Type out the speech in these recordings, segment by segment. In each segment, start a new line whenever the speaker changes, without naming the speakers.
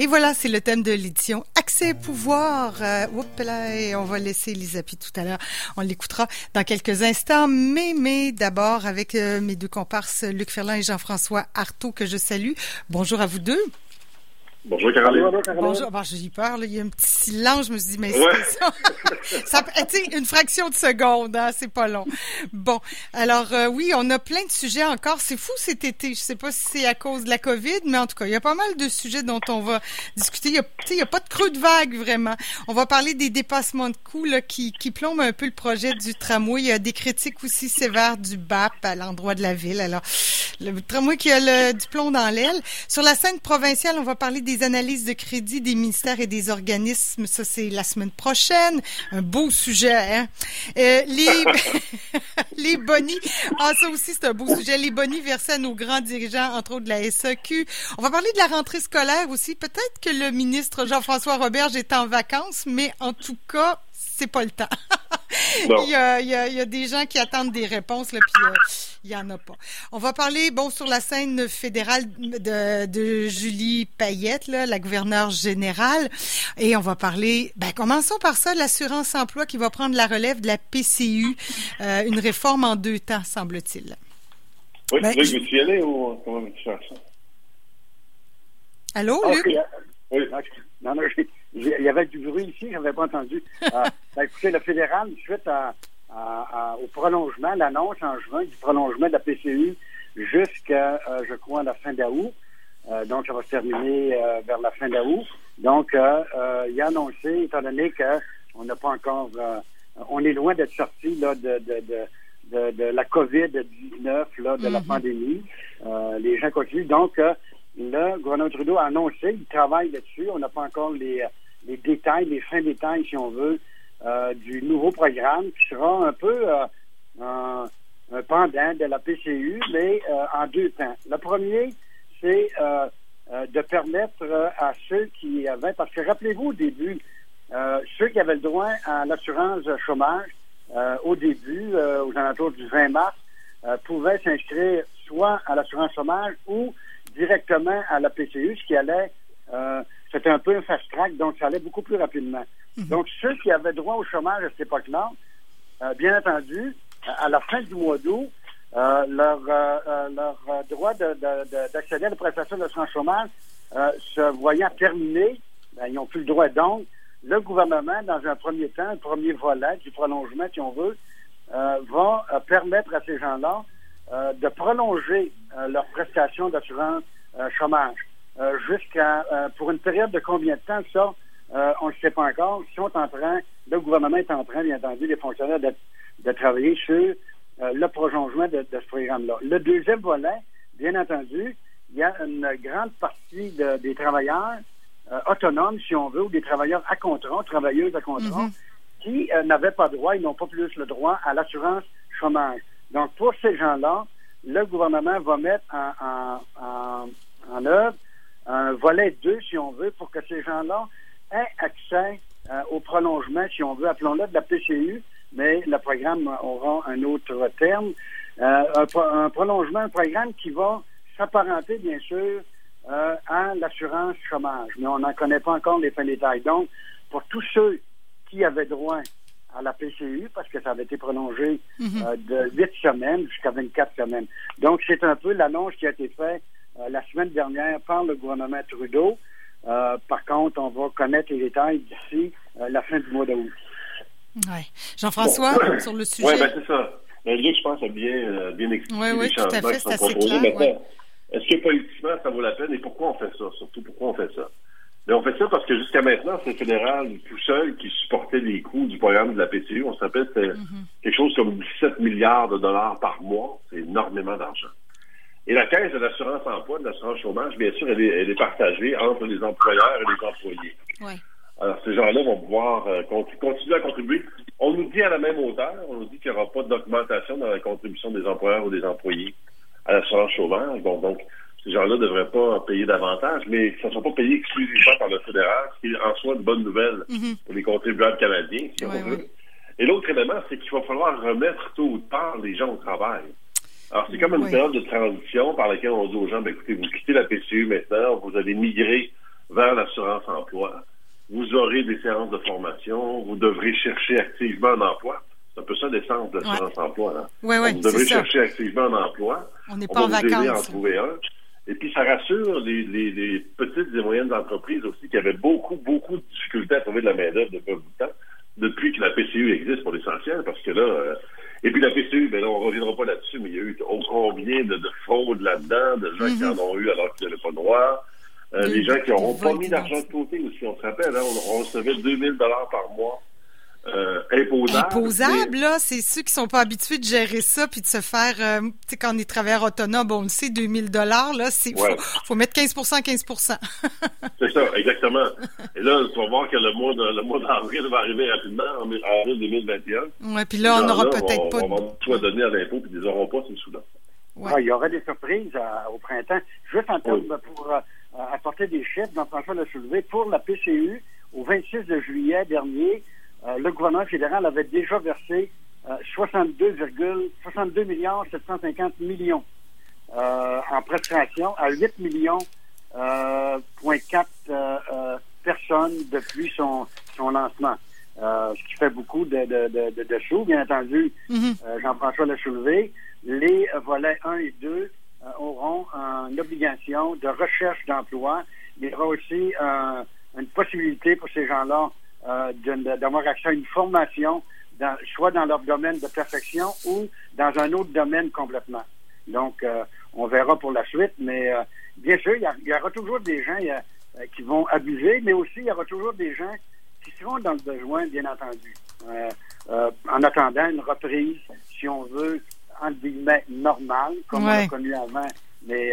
Et voilà, c'est le thème de l'édition Accès pouvoir. Euh, là, et on va laisser Elisabeth tout à l'heure. On l'écoutera dans quelques instants. Mais, mais d'abord avec euh, mes deux comparses, Luc Ferland et Jean-François Artaud, que je salue. Bonjour à vous deux.
Bonjour Caroline.
Bonjour. Bon, j'ai peur, il y a un petit silence. Je me suis dit, mais c'est ça. ça une fraction de seconde, hein, c'est pas long. Bon, alors euh, oui, on a plein de sujets encore. C'est fou cet été. Je sais pas si c'est à cause de la COVID, mais en tout cas, il y a pas mal de sujets dont on va discuter. Il y a, il y a pas de creux de vague, vraiment. On va parler des dépassements de coûts là, qui, qui plombent un peu le projet du tramway. Il y a des critiques aussi sévères du BAP à l'endroit de la ville. Alors, le tramway qui a le, du plomb dans l'aile. Sur la scène provinciale, on va parler des analyses de crédit des ministères et des organismes. Ça, c'est la semaine prochaine. Un beau sujet, hein? Euh, les, les bonnies. Ah, ça aussi, c'est un beau sujet. Les bonnies versés à nos grands dirigeants, entre autres de la SAQ. On va parler de la rentrée scolaire aussi. Peut-être que le ministre Jean-François Roberge est en vacances, mais en tout cas, c'est pas le temps. il, y a, il, y a, des gens qui attendent des réponses, là, puis euh, il y en a pas. On va parler, bon, sur la scène fédérale de, de Julie Payette, là, la gouverneure générale, et on va parler, ben, commençons par ça, l'assurance emploi qui va prendre la relève de la PCU, euh, une réforme en deux temps, semble-t-il.
Oui, ben, Luc, veux-tu y aller ou comment veux-tu faire ça?
Allô, Luc?
Oui, non, non, il y avait du bruit ici, je n'avais pas entendu. euh, ben, écoutez, le fédéral, suite à, au prolongement, l'annonce en juin du prolongement de la PCU jusqu'à, euh, je crois, la fin d'août. Euh, donc, ça va se terminer euh, vers la fin d'août. Donc, il a annoncé, étant donné qu'on n'a pas encore, on est loin d'être sorti là, de, de, de, de, la COVID-19, là, de la mm-hmm. pandémie. les gens continuent. Donc, le gouvernement Trudeau a annoncé, il travaille là-dessus. On n'a pas encore les, les détails, les fins détails, si on veut, euh, du nouveau programme qui sera un peu euh, un, pendant de la PCU, mais euh, en deux temps. Le premier, c'est de permettre à ceux qui avaient, parce que rappelez-vous au début, ceux qui avaient le droit à l'assurance chômage au début, aux alentours du 20 mars, pouvaient s'inscrire soit à l'assurance chômage ou directement à la PCU, ce qui allait, euh, c'était un peu un fast track, donc ça allait beaucoup plus rapidement. Mhm. Donc, ceux qui avaient droit au chômage à cette époque-là, euh, bien entendu, à la fin du mois d'août, euh, leur, leur droit d'accéder à la prestation de son chômage se voyant terminé, ben, ils n'ont plus le droit. Donc, le gouvernement, dans un premier temps, un premier volet du prolongement, si on veut, va permettre à ces gens-là euh, de prolonger euh, leur prestation d'assurance euh, chômage jusqu'à pour une période de combien de temps ça on ne sait pas encore. Ils sont en train, le gouvernement est en train, bien entendu, les fonctionnaires de, de travailler sur le prolongement de, ce programme-là. Le deuxième volet, bien entendu, il y a une grande partie des travailleurs autonomes, si on veut, ou des travailleurs à contrat, travailleuses à contrat, mm-hmm. qui n'avaient pas droit, ils n'ont pas plus le droit à l'assurance chômage. Donc, pour ces gens-là, le gouvernement va mettre en, en, en, œuvre un volet 2, si on veut, pour que ces gens-là aient accès euh, au prolongement, si on veut, appelons-le de la PCU, mais le programme aura un autre terme. Euh, un, prolongement, un programme qui va s'apparenter, bien sûr, euh, à l'assurance chômage. Mais on n'en connaît pas encore les fins détails. Donc, pour tous ceux qui avaient droit à la PCU parce que ça avait été prolongé mhm. euh, de huit semaines jusqu'à 24 semaines. Donc, c'est un peu l'annonce qui a été faite la semaine dernière par le gouvernement Trudeau. Euh, par contre, on va connaître les détails d'ici la fin du mois d'août.
Oui. Jean-François, sur le sujet?
Oui, ben c'est ça. Ben, je pense, a bien, bien expliqué
oui, oui, tout à fait, c'est assez clair.
Est-ce que politiquement, ça vaut la peine et pourquoi on fait ça? Surtout, pourquoi on fait ça? Mais on fait ça parce que jusqu'à maintenant, c'est le fédéral tout seul qui supportait les coûts du programme de la PCU. On se rappelle, c'était mhm. quelque chose comme 17 milliards de dollars par mois. C'est énormément d'argent. Et la caisse de l'assurance emploi, de l'assurance chômage, bien sûr, elle est, partagée entre les employeurs et les employés. Alors, ces gens-là vont pouvoir euh, continuer à contribuer. On nous dit à la même hauteur, on nous dit qu'il n'y aura pas d'augmentation dans la contribution des employeurs ou des employés à l'assurance chômage. Bon, donc, ces gens-là ne devraient pas payer davantage, mais ça ne sont pas payés exclusivement par le fédéral, ce qui est en soi une bonne nouvelle mhm. pour les contribuables canadiens, si on veut. Et l'autre élément, c'est qu'il va falloir remettre tôt ou tard les gens au travail. Alors, c'est comme une période de transition par laquelle on dit aux gens, ben, écoutez, vous quittez la PCU maintenant, vous allez migrer vers l'assurance emploi. Vous aurez des séances de formation, vous devrez chercher activement un emploi. C'est un peu ça l'essence de l'assurance emploi. Hein?
vous
devrez chercher activement un emploi.
On n'est pas en vacances.
en trouver un. Et puis, ça rassure les, les, petites et moyennes entreprises aussi qui avaient beaucoup, beaucoup de difficultés à trouver de la main-d'œuvre depuis un bout de temps, depuis que la PCU existe pour l'essentiel, parce que là, euh, et puis la PCU, ben là, on reviendra pas là-dessus, mais il y a eu combien de, de fraudes là-dedans, de gens qui mm-hmm. en ont eu alors qu'ils n'avaient pas droit. Euh, des gens qui n'auront pas mis d'argent de côté aussi. On se rappelle, hein, on, recevait 2000 dollars par mois euh, imposable.
Imposable, là, c'est ceux qui sont pas habitués de gérer ça puis de se faire, euh, tu sais, quand on est travailleur autonome, on le sait, 2000 dollars, là, c'est, faut, mettre 15% 15%
C'est ça, exactement. Et là, tu vas voir que le mois, de, le mois d'avril va arriver rapidement, en avril 2021.
Ouais, puis là, on n'aura peut-être pas.
On va soit donner à l'impôt puis ils n'auront pas ces sous-là.
Ouais. Ah, il y aurait des surprises euh, au printemps. Juste en termes pour apporter des chiffres, Jean-François l'a soulevé, pour la PCU, au 26 de juillet dernier, le gouvernement fédéral avait déjà versé 62, euh, 62 millions 750 millions euh, en prestation à 8 millions point 4 personnes depuis son, son lancement. ce qui fait beaucoup de, de, de, de sous, bien entendu. Mm-hmm. Jean-François l'a soulevé. Les volets 1 et 2 auront une obligation de recherche d'emploi. Il y aura aussi une possibilité pour ces gens-là euh, d'avoir accès à une formation, dans, soit dans leur domaine de perfection ou dans un autre domaine complètement. Donc, euh, on verra pour la suite, mais euh, bien sûr, il y, aura toujours des gens qui vont abuser, mais aussi il y aura toujours des gens qui seront dans le besoin, bien entendu. en attendant une reprise, si on veut, entre guillemets, normale, comme on l'a connu avant, mais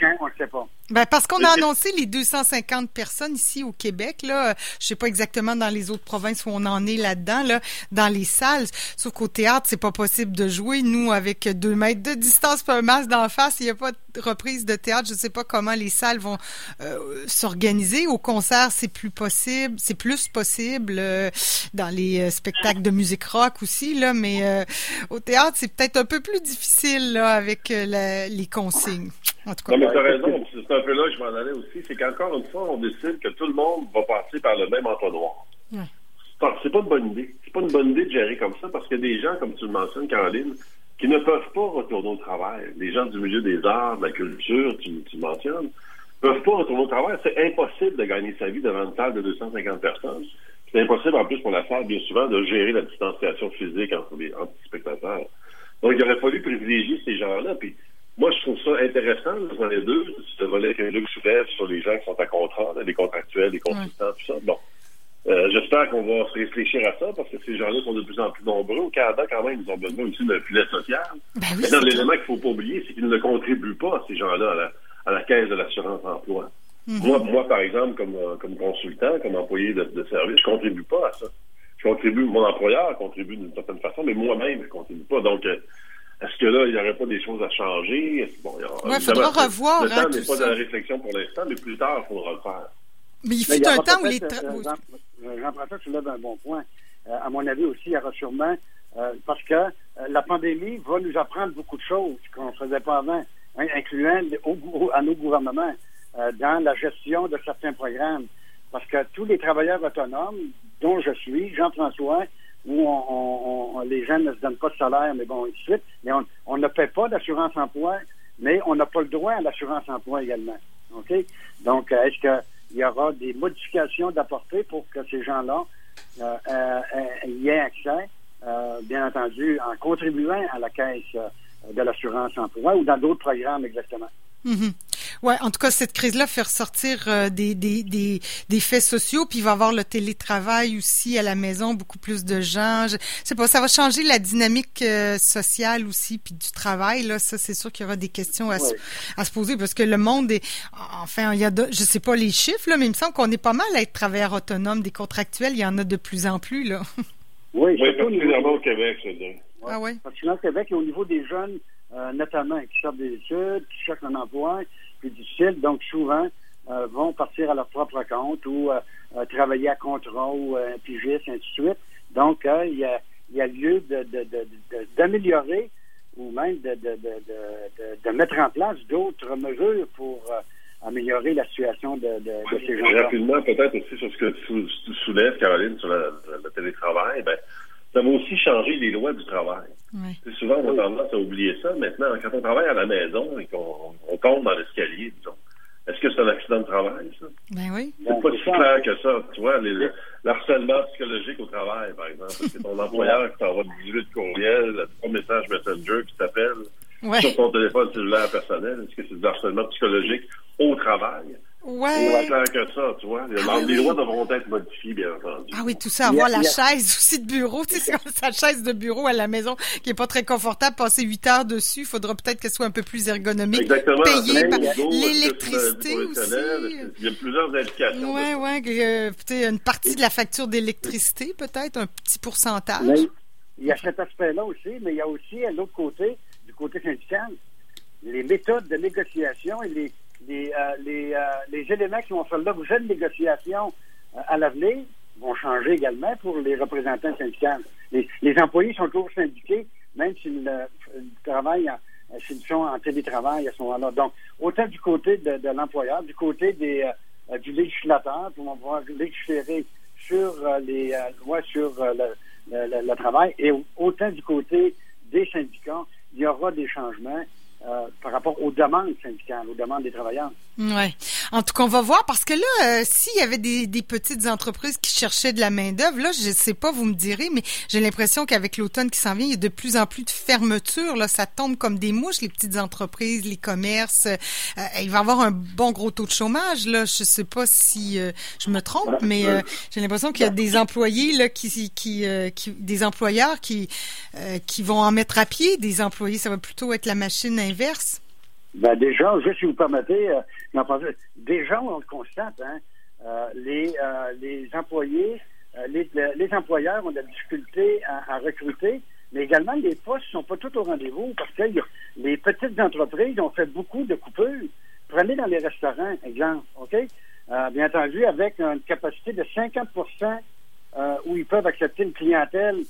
quand, on ne sait pas.
Ben parce qu'on a annoncé les 250 personnes ici au Québec là, je sais pas exactement dans les autres provinces où on en est là-dedans là, dans les salles. Sauf qu'au théâtre c'est pas possible de jouer. Nous avec deux mètres de distance par masque d'en face, il y a pas de reprise de théâtre. Je sais pas comment les salles vont euh, s'organiser. Au concert c'est plus possible, c'est plus possible euh, dans les euh, spectacles de musique rock aussi là, mais au théâtre c'est peut-être un peu plus difficile là avec les consignes.
En tout cas, non, mais tu as raison c'est un peu là que je m'en allais aussi, c'est qu'encore une fois, on décide que tout le monde va passer par le même entonnoir. Ouais. C'est pas une bonne idée. C'est pas une bonne idée de gérer comme ça parce a des gens, comme tu le mentionnes, Caroline, qui ne peuvent pas retourner au travail. Les gens du milieu des arts, de la culture, tu, tu mentionnes, peuvent pas retourner au travail. C'est impossible de gagner sa vie devant une salle de 250 personnes. C'est impossible, en plus, pour la salle, bien souvent, de gérer la distanciation physique entre les, entre les spectateurs. Donc, il aurait fallu privilégier ces gens-là. Puis, moi, je trouve ça intéressant, dans les deux, ce volet que Luc soulève sur les gens qui sont à contrat, les contractuels, les consultants, tout ça. Bon. Euh, j'espère qu'on va se réfléchir à ça parce que ces gens-là sont de plus en plus nombreux. Au Canada, quand même, ils ont besoin aussi d'un filet social.
Ben
Mais l'élément qu'il ne faut pas oublier, c'est qu'ils ne contribuent pas, ces gens-là, à la, caisse de l'assurance emploi. Mm-hmm. Moi, moi, par exemple, comme, euh, comme consultant, comme employé de, service, je contribue pas à ça. Je contribue, mon employeur contribue d'une certaine façon, mais moi-même, je contribue pas. Donc, euh, est-ce que là, il n'y aurait pas des choses à changer?
Bon, il faudra revoir.
Le temps n'est pas dans la réflexion pour l'instant, mais plus tard, il faudra le faire.
Mais il fut un temps où les...
Euh, Jean-François, tu lèves un bon point. Euh, à mon avis aussi, il y aura sûrement... Euh, parce que la pandémie va nous apprendre beaucoup de choses qu'on ne faisait pas avant, hein, incluant à nos gouvernements dans la gestion de certains programmes. Parce que tous les travailleurs autonomes, dont je suis, Jean-François, où on, les gens ne se donnent pas de salaire, mais bon, suite, mais on, ne paie pas d'assurance emploi, mais on n'a pas le droit à l'assurance emploi également. OK? Donc, euh, est-ce qu'il y aura des modifications d'apporter pour que ces gens-là euh, euh, y aient accès, bien entendu, en contribuant à la caisse de l'assurance emploi ou dans d'autres programmes exactement?
Mm-hmm. Ouais, en tout cas, cette crise-là fait ressortir euh, des, des, des, des, faits sociaux, puis il va y avoir le télétravail aussi à la maison, beaucoup plus de gens. Je sais pas, ça va changer la dynamique euh, sociale aussi, puis du travail. Là, ça, c'est sûr qu'il y aura des questions à, se, à se poser, parce que le monde est, enfin, il y a, de, je sais pas les chiffres là, mais il me semble qu'on est pas mal à être travailleurs autonomes, des contractuels. Il y en a de plus en plus là.
Oui, oui particulièrement au Québec, je veux dire.
Ah oui. Particulièrement au Québec et au niveau des jeunes, euh, notamment qui sortent des études, qui cherchent un emploi, difficile, donc souvent euh, vont partir à leur propre compte ou euh, euh, travailler à contrat ou un pigiste, ainsi de suite. Donc, il y, a, y a lieu d'améliorer ou même de, de, mettre en place d'autres mesures pour améliorer la situation de, ces gens-là.
Rapidement, peut-être aussi sur ce que tu, soulèves, Caroline, sur le télétravail, ben, ça va aussi changer les lois du travail. Souvent, on a tendance à oublier ça. Maintenant, quand on travaille à la maison et qu'on tombe dans l'escalier, disons, est-ce que c'est un accident de travail, ça?
Ben oui.
C'est pas si clair que ça. Tu vois, les, l'harcèlement psychologique au travail, par exemple. C'est ton employeur qui t'envoie 18 courriels, trois messages Messenger qui t'appelle sur ton téléphone cellulaire personnel. Est-ce que c'est du harcèlement psychologique au travail?
Ouais.
que ça, tu vois. Ah les, lois devront être modifiées, bien entendu.
Ah oui, tout ça, avoir la chaise aussi de bureau, tu sais, sa chaise de bureau à la maison qui est pas très confortable, passer huit heures dessus, il faudra peut-être qu'elle soit un peu plus ergonomique.
Exactement.
Payée par l'électricité aussi.
Il y a plusieurs indications.
Ouais, ouais, euh, peut-être une partie de la facture d'électricité, peut-être, un petit pourcentage.
il y a cet aspect-là aussi, mais il y a aussi, à l'autre côté, du côté syndical, les méthodes de négociation et les les, euh, les, euh, les, éléments qui vont faire l'objet de négociations euh, à l'avenir vont changer également pour les représentants syndicaux. Les, employés sont toujours syndiqués, même s'ils travaillent s'ils sont en télétravail à ce moment-là. Donc, autant du côté de, l'employeur, du côté des, du législateur, pour pouvoir légiférer sur les lois sur le, le, le, travail, et autant du côté des syndicats, il y aura des changements par rapport aux demandes syndicales, aux demandes des travailleurs.
Oui. En tout cas, on va voir parce que là, euh, s'il y avait des, des, petites entreprises qui cherchaient de la main-d'œuvre, là, je sais pas, vous me direz, mais j'ai l'impression qu'avec l'automne qui s'en vient, il y a de plus en plus de fermetures. Là, ça tombe comme des mouches, les petites entreprises, les commerces. Euh, il va y avoir un bon gros taux de chômage. Là, je sais pas si je me trompe, mais j'ai l'impression qu'il y a des employés là qui, qui, qui des employeurs qui qui vont en mettre à pied. Des employés, ça va plutôt être la machine à
ben déjà, juste si vous permettez, euh, déjà on le constate, hein, euh, les, euh, les employés, les, les, employeurs ont de la difficulté à, recruter, mais également les postes ne sont pas tous au rendez-vous parce que les petites entreprises ont fait beaucoup de coupures. Prenez dans les restaurants, exemple, OK? bien entendu, avec une capacité de 50% où ils peuvent accepter une clientèle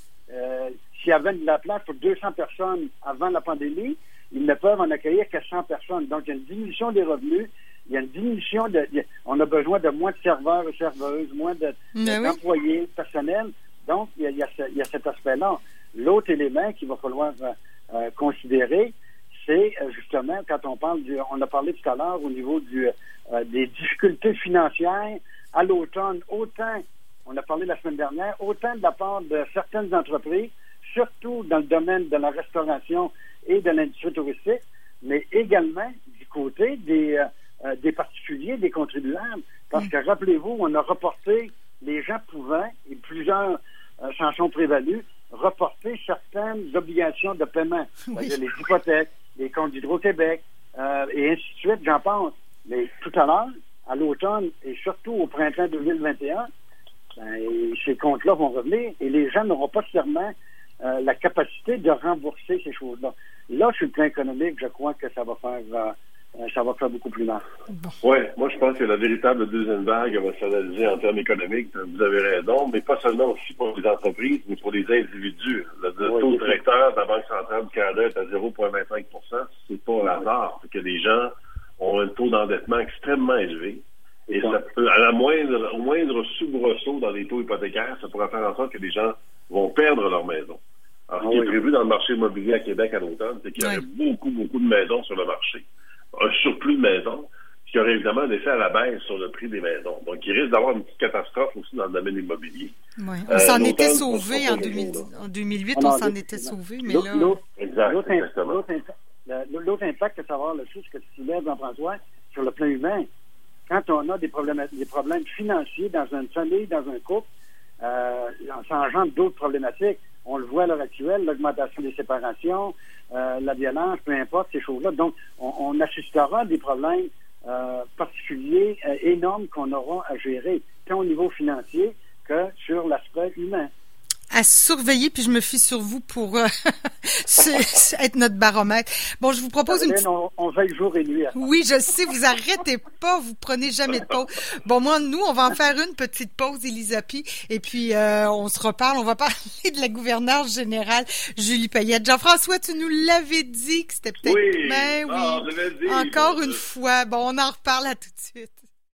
s'il y avait de la place pour 200 personnes avant la pandémie, ils ne peuvent en accueillir que 100 personnes. Donc, il y a une diminution des revenus. Il y a une diminution de. On a besoin de moins de serveurs et serveuses, moins d'employés personnels. Donc, il y a, cet aspect-là. L'autre élément qu'il va falloir euh, euh, considérer, c'est euh, justement quand on parle du. On a parlé tout à l'heure au niveau du, des difficultés financières à l'automne, autant, on a parlé la semaine dernière, autant de la part de certaines entreprises, surtout dans le domaine de la restauration et de l'industrie touristique, mais également du côté des, euh, euh, des particuliers, des contribuables. Parce que rappelez-vous, on a reporté, les gens pouvant, et plusieurs euh, s'en sont prévalus, reporter certaines obligations de paiement. Les hypothèques, les comptes d'Hydro-Québec, et ainsi de suite, j'en pense. Mais tout à l'heure, à l'automne et surtout au printemps 2021, ben, ces comptes-là vont revenir et les gens n'auront pas seulement euh, la capacité de rembourser ces choses-là. Là, sur le plan économique, je crois que ça va faire euh, euh, ça va faire beaucoup plus mal.
Oui, moi je pense que la véritable deuxième vague va s'analyser en termes économiques. Vous avez raison, mais pas seulement aussi pour les entreprises, mais pour les individus. Le, taux directeur de la Banque centrale du Canada est à 0,25% C'est pas un hasard. C'est que les gens ont un taux d'endettement extrêmement élevé. Et ça peut, à la moindre, au moindre soubresaut dans les taux hypothécaires, ça pourrait faire en sorte que les gens vont perdre leur maison. Prévu dans le marché immobilier à Québec à l'automne, c'est qu'il y aurait beaucoup, beaucoup de maisons sur le marché. Un surplus de maisons, ce qui aurait évidemment un effet à la baisse sur le prix des maisons. Donc, il risque d'avoir une petite catastrophe aussi dans le domaine immobilier.
Oui. On s'en euh, était sauvé en, 2008, on s'en était sauvé, mais là...
L'autre impact que ça va avoir, le ce que tu soulèves, Jean-François, sur le plan humain, quand on a des problèmes, des problèmes financiers dans une famille, dans un couple, euh, ça engendre d'autres problématiques. On le voit à l'heure actuelle, l'augmentation des séparations, euh, la violence, peu importe ces choses-là. Donc, on, assistera à des problèmes euh, particuliers, euh, énormes qu'on aura à gérer, tant au niveau financier que sur l'aspect humain.
À surveiller, puis je me fie sur vous pour euh, être notre baromètre. Bon, je vous propose une...
On, on veille jour et nuit.
Oui, je sais, vous arrêtez pas, vous prenez jamais de pause. Bon, moi, nous, on va en faire une petite pause, Elisapi, et puis euh, on se reparle. On va parler de la gouverneure générale, Julie Payette. Jean-François, tu nous l'avais dit que c'était peut-être...
Oui,
ben,
ah,
oui. Encore une fois. Bon, on en reparle à tout de suite.